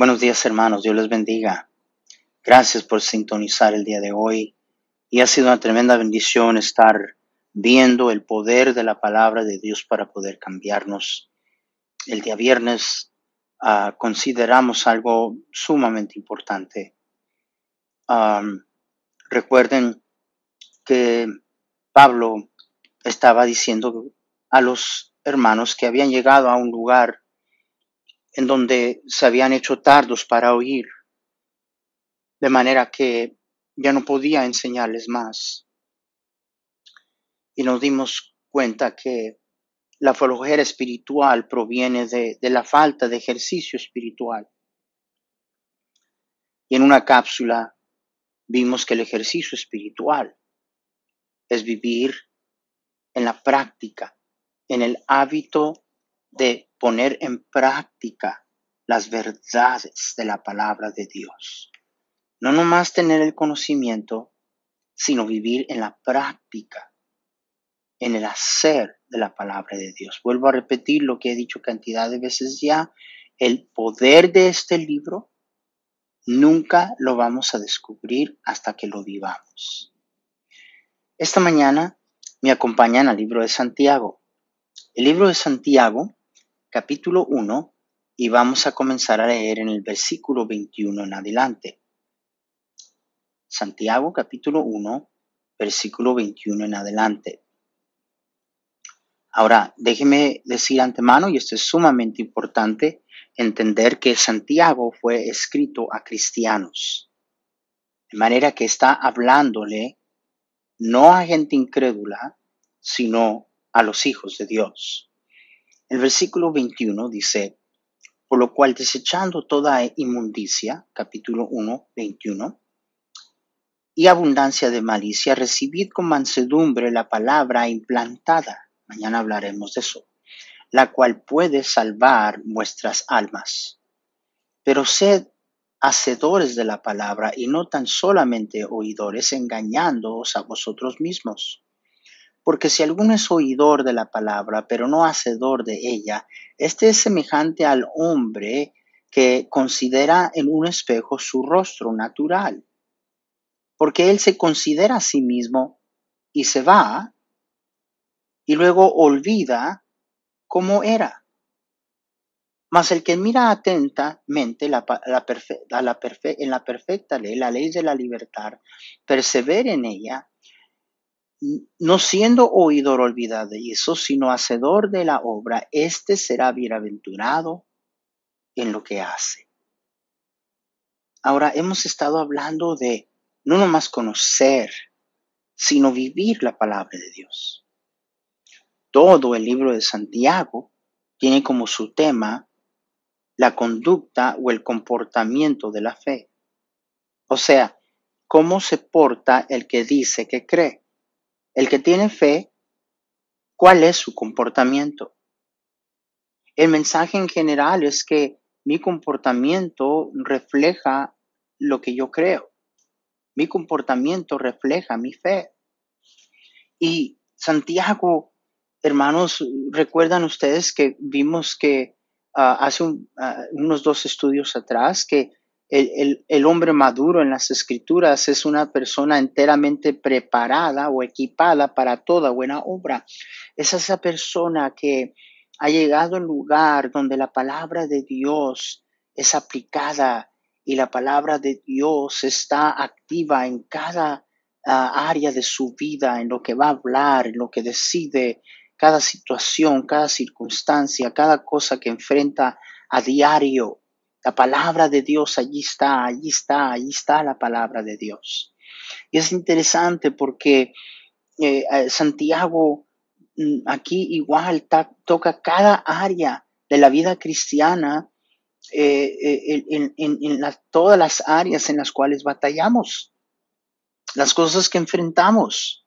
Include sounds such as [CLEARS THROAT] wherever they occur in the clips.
Buenos días hermanos, Dios les bendiga. Gracias por sintonizar el día de hoy. Y ha sido una tremenda bendición estar viendo el poder de la palabra de Dios para poder cambiarnos. El día viernes uh, consideramos algo sumamente importante. Recuerden que Pablo estaba diciendo a los hermanos que habían llegado a un lugar en donde se habían hecho tardos para oír, de manera que ya no podía enseñarles más. Y nos dimos cuenta que la flojera espiritual proviene de, de la falta de ejercicio espiritual. Y en una cápsula vimos que el ejercicio espiritual es vivir en la práctica, en el hábito de poner en práctica las verdades de la palabra de Dios. No nomás tener el conocimiento, sino vivir en la práctica, en el hacer de la palabra de Dios. Vuelvo a repetir lo que he dicho cantidad de veces ya, el poder de este libro nunca lo vamos a descubrir hasta que lo vivamos. Esta mañana me acompañan al libro de Santiago. El libro de Santiago capítulo 1 y vamos a comenzar a leer en el versículo 21 en adelante. Santiago capítulo 1, versículo 21 en adelante. Ahora, déjeme decir antemano, y esto es sumamente importante, entender que Santiago fue escrito a cristianos, de manera que está hablándole no a gente incrédula, sino a los hijos de Dios. El versículo 21 dice, por lo cual desechando toda inmundicia, capítulo 1, 21, y abundancia de malicia, recibid con mansedumbre la palabra implantada, mañana hablaremos de eso, la cual puede salvar vuestras almas. Pero sed hacedores de la palabra y no tan solamente oidores, engañándoos a vosotros mismos. Porque si alguno es oidor de la palabra, pero no hacedor de ella, este es semejante al hombre que considera en un espejo su rostro natural. Porque él se considera a sí mismo y se va y luego olvida cómo era. Mas el que mira atentamente la, la en la perfecta ley, la ley de la libertad, persevera en ella, no siendo oidor olvidadizo, sino hacedor de la obra, éste será bienaventurado en lo que hace. Ahora hemos estado hablando de no nomás conocer, sino vivir la palabra de Dios. Todo el libro de Santiago tiene como su tema la conducta o el comportamiento de la fe. O sea, cómo se porta el que dice que cree. El que tiene fe, ¿cuál es su comportamiento? El mensaje en general es que mi comportamiento refleja lo que yo creo. Mi comportamiento refleja mi fe. Y Santiago, hermanos, recuerdan ustedes que vimos que ah, hace ah, unos dos estudios atrás que el, hombre maduro en las escrituras es una persona enteramente preparada o equipada para toda buena obra. Es esa persona que ha llegado al lugar donde la palabra de Dios es aplicada y la palabra de Dios está activa en cada ah, área de su vida, en lo que va a hablar, en lo que decide, cada situación, cada circunstancia, cada cosa que enfrenta a diario. La palabra de Dios allí está, allí está, allí está la palabra de Dios. Y es interesante porque eh, eh, Santiago mm, aquí igual toca cada área de la vida cristiana eh, en, todas las áreas en las cuales batallamos, las cosas que enfrentamos.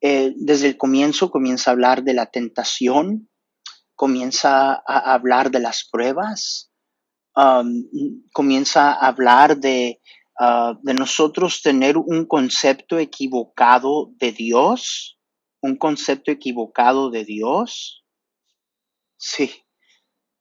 desde el comienzo comienza a hablar de la tentación, comienza a hablar de las pruebas, comienza a hablar de, ah, de nosotros tener un concepto equivocado de Dios, un concepto equivocado de Dios. Sí,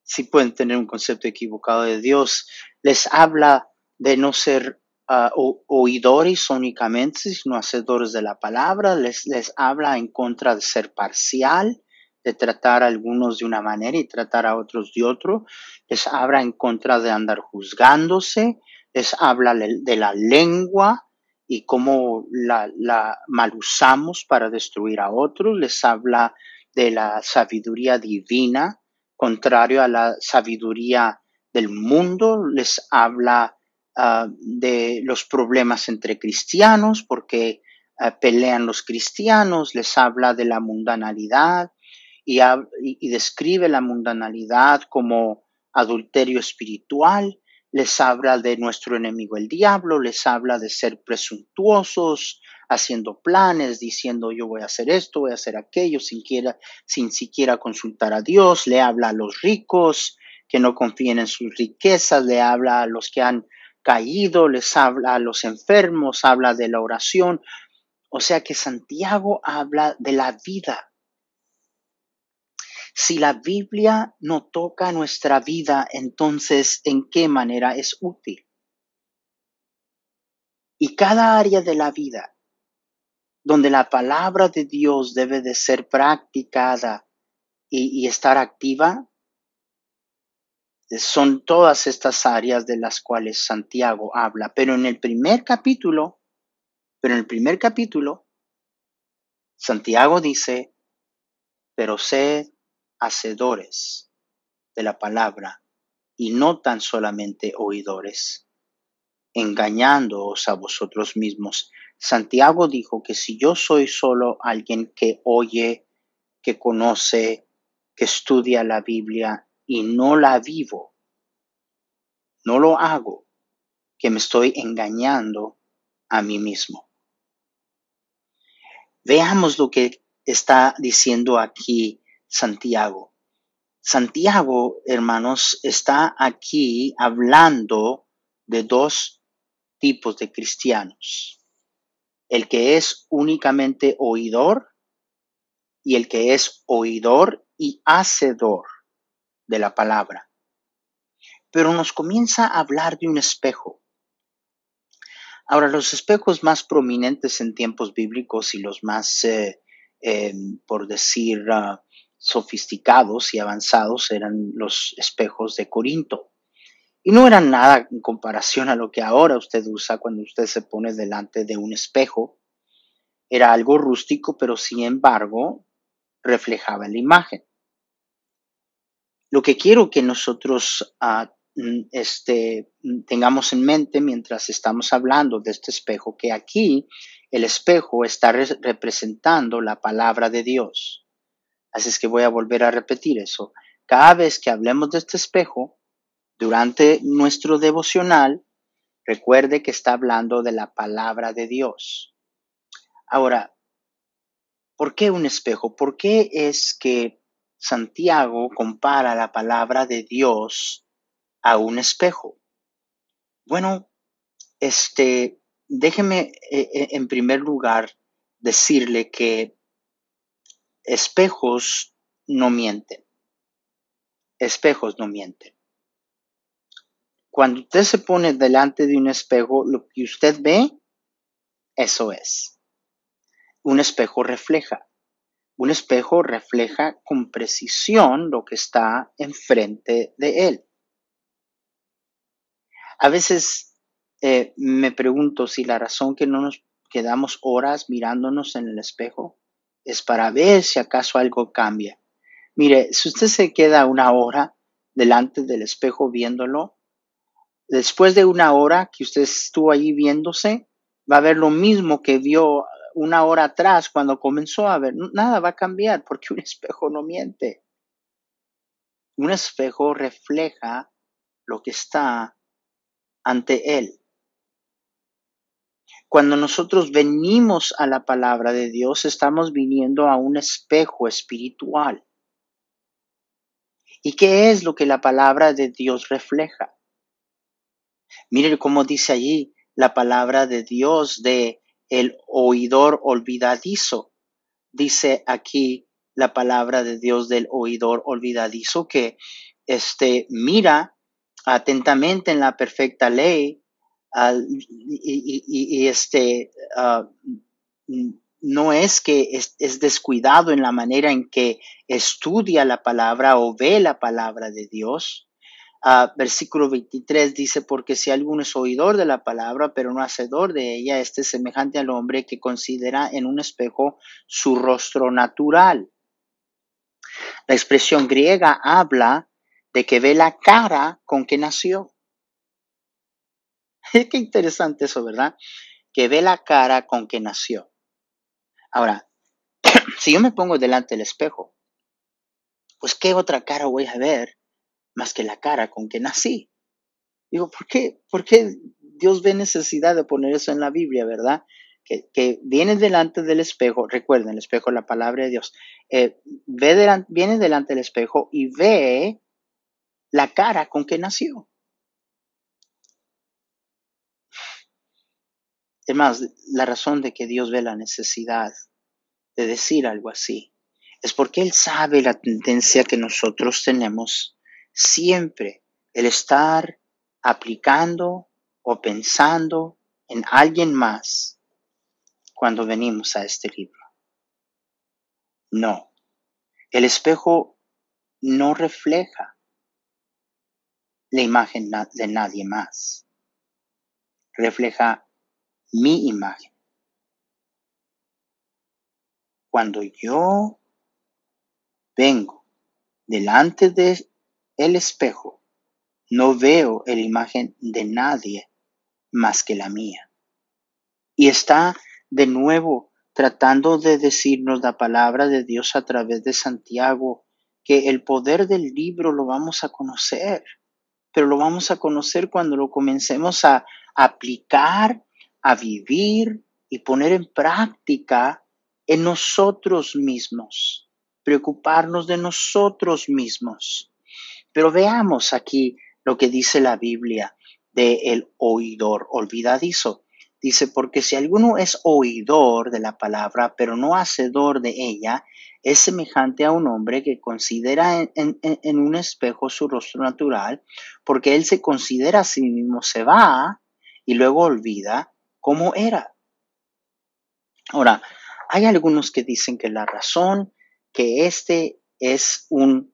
sí pueden tener un concepto equivocado de Dios. Les habla de no ser uh, oidores únicamente, sino hacedores de la palabra. Les, les habla en contra de ser parcial, de tratar a algunos de una manera y tratar a otros de otro. Les habla en contra de andar juzgándose. Les habla de la lengua y cómo la, mal usamos para destruir a otros. Les habla de la sabiduría divina, contrario a la sabiduría del mundo. Les habla uh, de los problemas entre cristianos, porque uh, pelean los cristianos. Les habla de la mundanalidad y, describe la mundanalidad como adulterio espiritual les habla de nuestro enemigo el diablo, les habla de ser presuntuosos, haciendo planes, diciendo yo voy a hacer esto, voy a hacer aquello, sin, sin siquiera consultar a Dios, le habla a los ricos que no confíen en sus riquezas, le habla a los que han caído, les habla a los enfermos, habla de la oración. O sea que Santiago habla de la vida, si la Biblia no toca nuestra vida, entonces, ¿en qué manera es útil? Y cada área de la vida donde la palabra de Dios debe de ser practicada y, y estar activa, son todas estas áreas de las cuales Santiago habla. Pero en el primer capítulo, pero en el primer capítulo, Santiago dice, pero sed hacedores de la palabra y no tan solamente oidores, engañándoos a vosotros mismos. Santiago dijo que si yo soy solo alguien que oye, que conoce, que estudia la Biblia y no la vivo, no lo hago, que me estoy engañando a mí mismo. Veamos lo que está diciendo aquí Santiago. Santiago, hermanos, está aquí hablando de dos tipos de cristianos. El que es únicamente oidor y el que es oidor y hacedor de la palabra. Pero nos comienza a hablar de un espejo. Ahora, los espejos más prominentes en tiempos bíblicos y los más, eh, eh, por decir, uh, sofisticados y avanzados eran los espejos de Corinto. Y no eran nada en comparación a lo que ahora usted usa cuando usted se pone delante de un espejo. Era algo rústico, pero sin embargo reflejaba la imagen. Lo que quiero que nosotros uh, este, tengamos en mente mientras estamos hablando de este espejo, que aquí el espejo está re representando la palabra de Dios. Así es que voy a volver a repetir eso. Cada vez que hablemos de este espejo, durante nuestro devocional, recuerde que está hablando de la palabra de Dios. Ahora, ¿por qué un espejo? ¿Por qué es que Santiago compara la palabra de Dios a un espejo? Bueno, este, déjeme eh, eh, en primer lugar decirle que espejos no mienten. Espejos no mienten. Cuando usted se pone delante de un espejo, lo que usted ve, eso es. Un espejo refleja. Un espejo refleja con precisión lo que está enfrente de él. A veces eh, me pregunto si la razón que no nos quedamos horas mirándonos en el espejo es para ver si acaso algo cambia. Mire, si usted se queda una hora delante del espejo viéndolo, después de una hora que usted estuvo allí viéndose, va a ver lo mismo que vio una hora atrás cuando comenzó a ver. Nada va a cambiar porque un [LAUGHS] espejo no miente. Un espejo refleja lo que está ante él. Cuando nosotros venimos a la palabra de Dios, estamos viniendo a un espejo espiritual. ¿Y qué es lo que la palabra de Dios refleja? Miren cómo dice allí la palabra de Dios de el oidor olvidadizo. Dice aquí la palabra de Dios del oidor olvidadizo que este, mira atentamente en la perfecta ley y, este, ah, no es que es, descuidado en la manera en que estudia la palabra o ve la palabra de Dios. Ah, versículo 23 dice, porque si alguno es oidor de la palabra, pero no hacedor de ella, este es semejante al hombre que considera en un espejo su rostro natural. La expresión griega habla de que ve la cara con que nació. [LAUGHS] Qué interesante eso, ¿verdad? Que ve la cara con que nació. Ahora, [CLEARS THROAT] si yo me pongo delante del espejo, pues ¿qué otra cara voy a ver más que la cara con que nací? Digo, ¿por qué, ¿por qué Dios ve necesidad de poner eso en la Biblia, verdad? Que, viene delante del espejo, recuerden, el espejo es la palabra de Dios, eh, ve viene delante del espejo y ve la cara con que nació. Es más, la razón de que Dios ve la necesidad de decir algo así es porque Él sabe la tendencia que nosotros tenemos siempre, el estar aplicando o pensando en alguien más cuando venimos a este libro. No, el espejo no refleja la imagen de nadie más, refleja mi imagen. Cuando yo vengo delante de el espejo, no veo la imagen de nadie más que la mía. Y está de nuevo tratando de decirnos la palabra de Dios a través de Santiago, que el poder del libro lo vamos a conocer, pero lo vamos a conocer cuando lo comencemos a aplicar a vivir y poner en práctica en nosotros mismos, preocuparnos de nosotros mismos. Pero veamos aquí lo que dice la Biblia de el oidor olvidadizo. Dice, porque si alguno es oidor de la palabra, pero no hacedor de ella, es semejante a un hombre que considera en, en, un espejo su rostro natural, porque él se considera a sí mismo, se va y luego olvida cómo era. Ahora, hay algunos que dicen que la razón que este es un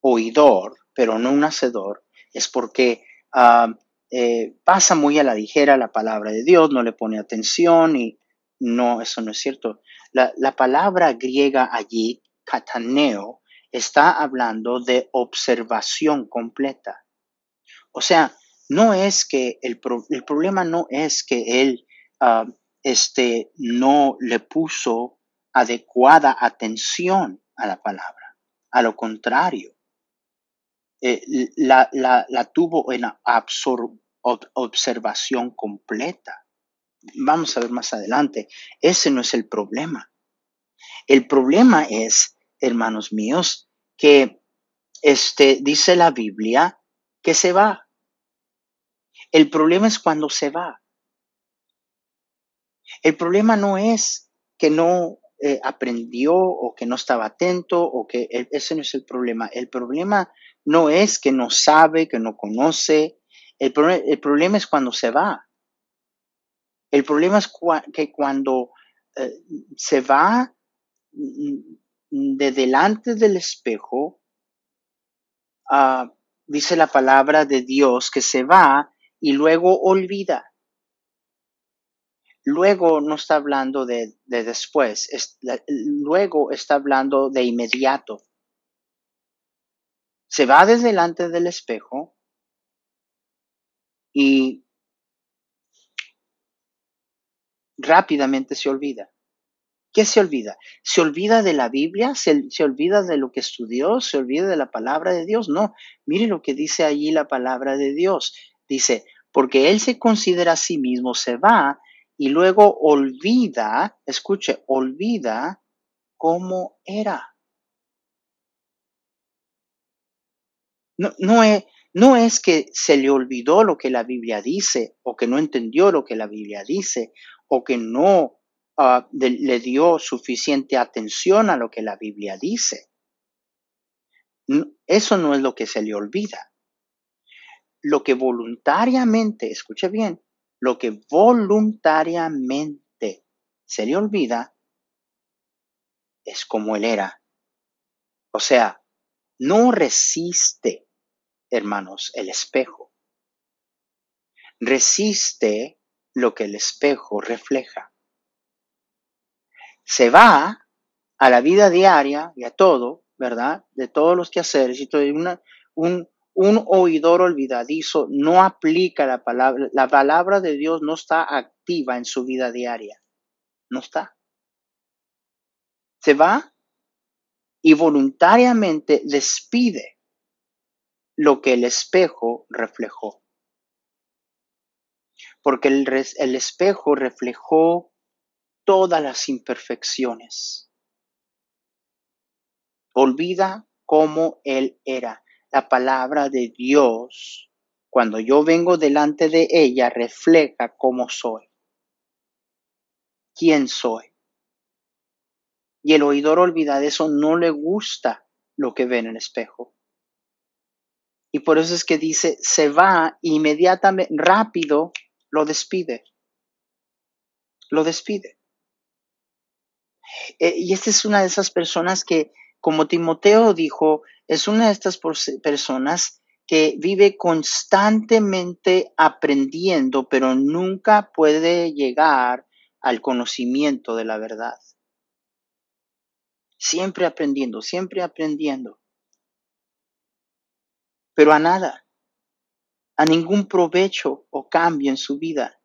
oidor, pero no un hacedor, es porque ah, eh, pasa muy a la ligera la palabra de Dios, no le pone atención y no, eso no es cierto. La, la palabra griega allí, kataneo, está hablando de observación completa. O sea, no es que el, el problema no es que él ah, este, no le puso adecuada atención a la palabra. A lo contrario, eh, la, la, tuvo en observación completa. Vamos a ver más adelante. Ese no es el problema. El problema es, hermanos míos, que este, dice la Biblia que se va. El problema es cuando se va. El problema no es que no eh, aprendió o que no estaba atento o que ese no es el problema. El problema no es que no sabe, que no conoce. El, problema es cuando se va. El problema es que cuando eh, se va mm, de delante del espejo, ah, dice la palabra de Dios que se va y luego olvida. Luego no está hablando de, después, luego está hablando de inmediato. Se va desde delante del espejo y rápidamente se olvida. ¿Qué se olvida? ¿Se olvida de la Biblia? ¿Se, ¿Se, olvida de lo que estudió? ¿Se olvida de la palabra de Dios? No, mire lo que dice allí la palabra de Dios. Dice, porque él se considera a sí mismo, se va y luego olvida, escuche, olvida cómo era. No, no, es, no es que se le olvidó lo que la Biblia dice o que no entendió lo que la Biblia dice o que no ah, le dio suficiente atención a lo que la Biblia dice. Eso no es lo que se le olvida. Lo que voluntariamente, escuche bien, lo que voluntariamente se le olvida es como él era. O sea, no resiste, hermanos, el espejo. Resiste lo que el espejo refleja. Se va a la vida diaria y a todo, ¿verdad? De todos los quehaceres y todo. Una, un, un oidor olvidadizo no aplica la palabra, la palabra de Dios no está activa en su vida diaria. No está. Se va y voluntariamente despide lo que el espejo reflejó. Porque el, el espejo reflejó todas las imperfecciones. Olvida cómo él era. La palabra de Dios, cuando yo vengo delante de ella, refleja cómo soy. ¿Quién soy? Y el oidor olvida de eso, no le gusta lo que ve en el espejo. Y por eso es que dice, se va inmediatamente, rápido, lo despide. Lo despide. Eh, y esta es una de esas personas que, como Timoteo dijo, es una de estas personas que vive constantemente aprendiendo, pero nunca puede llegar al conocimiento de la verdad siempre aprendiendo, siempre aprendiendo. Pero a nada, a ningún provecho o cambio en su vida.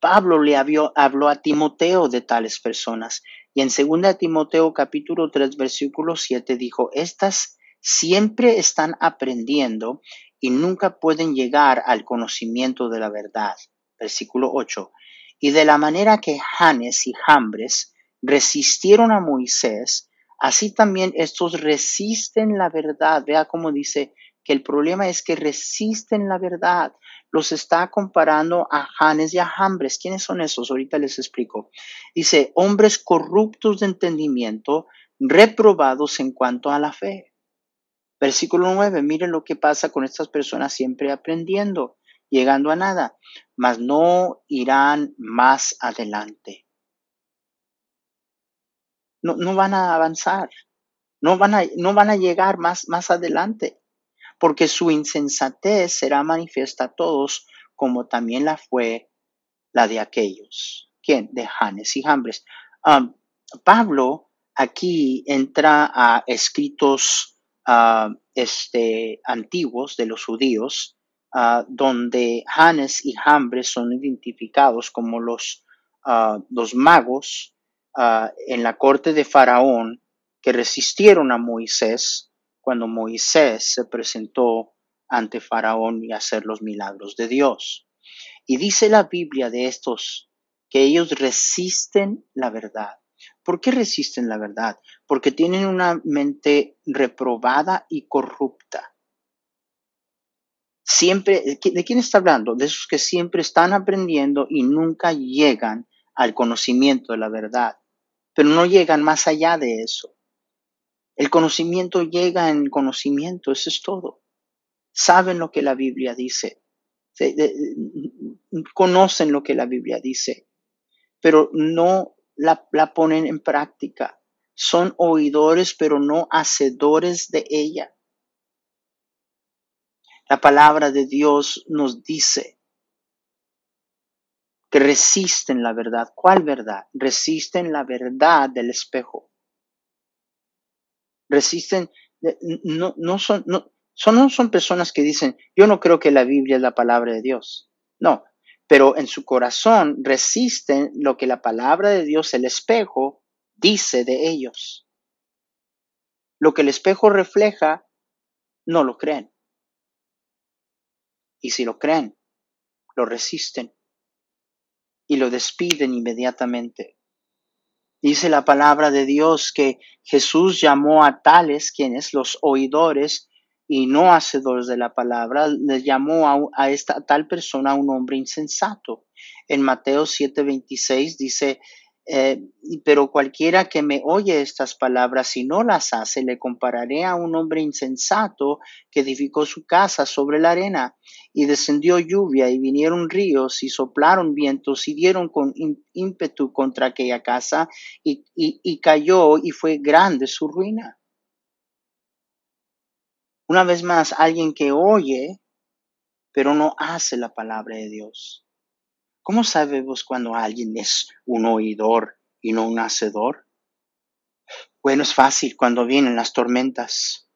Pablo le habló, habló a Timoteo de tales personas y en 2 Timoteo capítulo 3 versículo 7 dijo, estas siempre están aprendiendo y nunca pueden llegar al conocimiento de la verdad. Versículo 8. Y de la manera que Janes y Jambres resistieron a Moisés, así también estos resisten la verdad. Vea cómo dice que el problema es que resisten la verdad. Los está comparando a Janes y a Jambres. ¿Quiénes son esos? Ahorita les explico. Dice, hombres corruptos de entendimiento, reprobados en cuanto a la fe. Versículo 9, miren lo que pasa con estas personas siempre aprendiendo, llegando a nada, mas no irán más adelante no, no van a avanzar, no van a, no van a llegar más, más adelante, porque su insensatez será manifiesta a todos, como también la fue la de aquellos. ¿Quién? De Janes y Jambres. Pablo aquí entra a escritos este, antiguos de los judíos, donde Janes y Jambres son identificados como los, los magos en la corte de Faraón que resistieron a Moisés cuando Moisés se presentó ante Faraón y hacer los milagros de Dios. Y dice la Biblia de estos que ellos resisten la verdad. ¿Por qué resisten la verdad? Porque tienen una mente reprobada y corrupta. Siempre, ¿de quién está hablando? De esos que siempre están aprendiendo y nunca llegan al conocimiento de la verdad pero no llegan más allá de eso. El conocimiento llega en conocimiento, eso es todo. Saben lo que la Biblia dice, conocen lo que la Biblia dice, pero no la, la ponen en práctica. Son oidores, pero no hacedores de ella. La palabra de Dios nos dice que resisten la verdad. ¿Cuál verdad? Resisten la verdad del espejo. Resisten, no, no son, no, son, no son personas que dicen, yo no creo que la Biblia es la palabra de Dios. No, pero en su corazón resisten lo que la palabra de Dios, el espejo, dice de ellos. Lo que el espejo refleja, no lo creen. Y si lo creen, lo resisten y lo despiden inmediatamente. Dice la palabra de Dios que Jesús llamó a tales quienes los oidores y no hacedores de la palabra, le llamó a, esta tal persona un hombre insensato. En Mateo 7:26 dice, eh, pero cualquiera que me oye estas palabras y no las hace, le compararé a un hombre insensato que edificó su casa sobre la arena y descendió lluvia y vinieron ríos y soplaron vientos y dieron con ímpetu contra aquella casa y, y cayó y fue grande su ruina. Una vez más, alguien que oye, pero no hace la palabra de Dios. ¿Cómo sabemos cuando alguien es un oidor y no un hacedor? Bueno, es fácil cuando vienen las tormentas,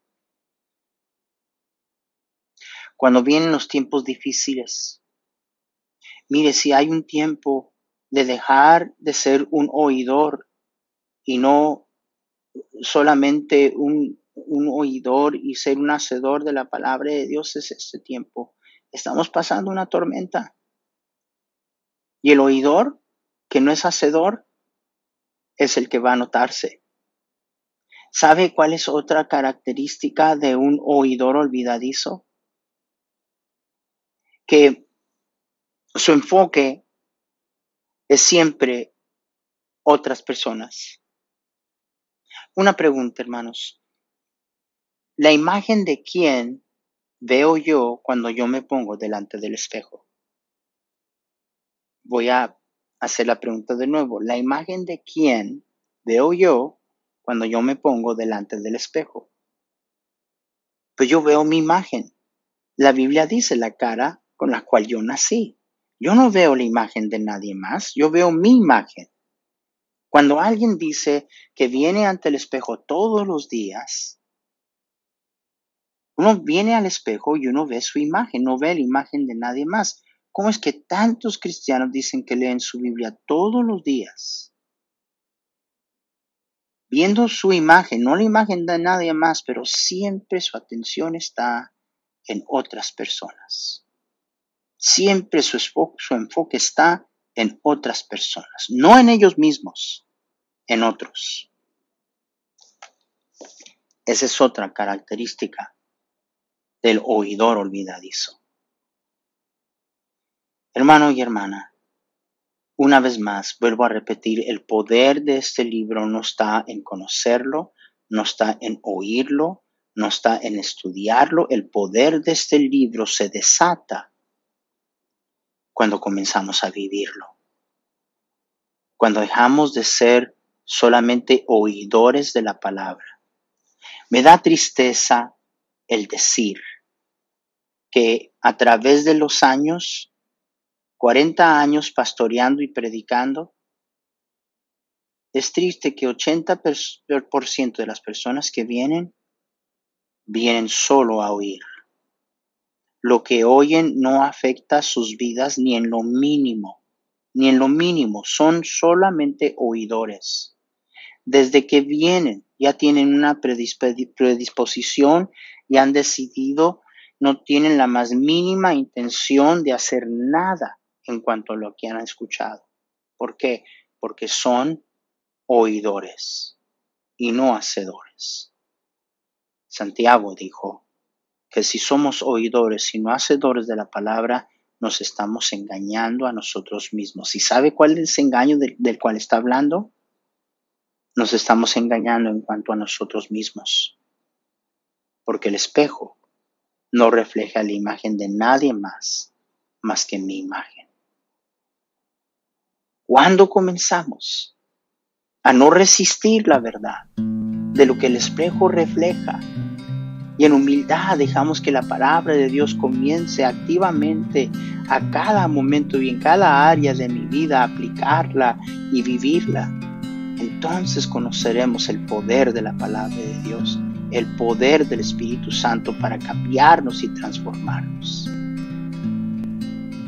cuando vienen los tiempos difíciles. Mire, si hay un tiempo de dejar de ser un oidor y no solamente un, un oidor y ser un hacedor de la palabra de Dios, es este tiempo. Estamos pasando una tormenta. Y el oidor, que no es hacedor, es el que va a notarse. ¿Sabe cuál es otra característica de un oidor olvidadizo? Que su enfoque es siempre otras personas. Una pregunta, hermanos. ¿La imagen de quién veo yo cuando yo me pongo delante del espejo? Voy a hacer la pregunta de nuevo. ¿La imagen de quién veo yo cuando yo me pongo delante del espejo? Pues yo veo mi imagen. La Biblia dice la cara con la cual yo nací. Yo no veo la imagen de nadie más, yo veo mi imagen. Cuando alguien dice que viene ante el espejo todos los días, uno viene al espejo y uno ve su imagen, no ve la imagen de nadie más. ¿Cómo es que tantos cristianos dicen que leen su Biblia todos los días? Viendo su imagen, no la imagen de nadie más, pero siempre su atención está en otras personas. Siempre su, su enfoque está en otras personas, no en ellos mismos, en otros. Esa es otra característica del oidor olvidadizo. Hermano y hermana, una vez más vuelvo a repetir, el poder de este libro no está en conocerlo, no está en oírlo, no está en estudiarlo. El poder de este libro se desata cuando comenzamos a vivirlo. Cuando dejamos de ser solamente oidores de la palabra. Me da tristeza el decir que a través de los años 40 años pastoreando y predicando, es triste que 80% de las personas que vienen, vienen solo a oír. Lo que oyen no afecta sus vidas ni en lo mínimo, ni en lo mínimo, son solamente oidores. Desde que vienen ya tienen una predisposición y han decidido, no tienen la más mínima intención de hacer nada en cuanto a lo que han escuchado. ¿Por qué? Porque son oidores y no hacedores. Santiago dijo que si somos oidores y no hacedores de la palabra, nos estamos engañando a nosotros mismos. ¿Y sabe cuál es el engaño del, del cual está hablando? Nos estamos engañando en cuanto a nosotros mismos. Porque el espejo no refleja la imagen de nadie más más que mi imagen. ¿Cuándo comenzamos a no resistir la verdad de lo que el espejo refleja? Y en humildad dejamos que la palabra de Dios comience activamente a cada momento y en cada área de mi vida a aplicarla y vivirla. Entonces conoceremos el poder de la palabra de Dios, el poder del Espíritu Santo para cambiarnos y transformarnos.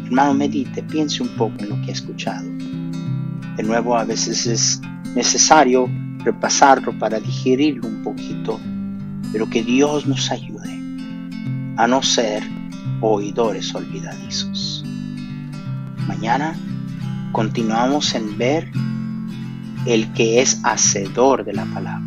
Hermano, medite, piense un poco en lo que ha escuchado. De nuevo, a veces es necesario repasarlo para digerirlo un poquito, pero que Dios nos ayude a no ser oidores olvidadizos. Mañana continuamos en ver el que es hacedor de la palabra.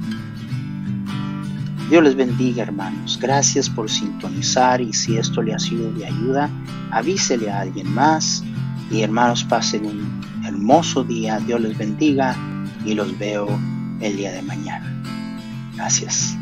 Dios les bendiga hermanos. Gracias por sintonizar y si esto le ha sido de ayuda, avísele a alguien más y hermanos pasen un hermoso día. Dios les bendiga y los veo el día de mañana. Gracias.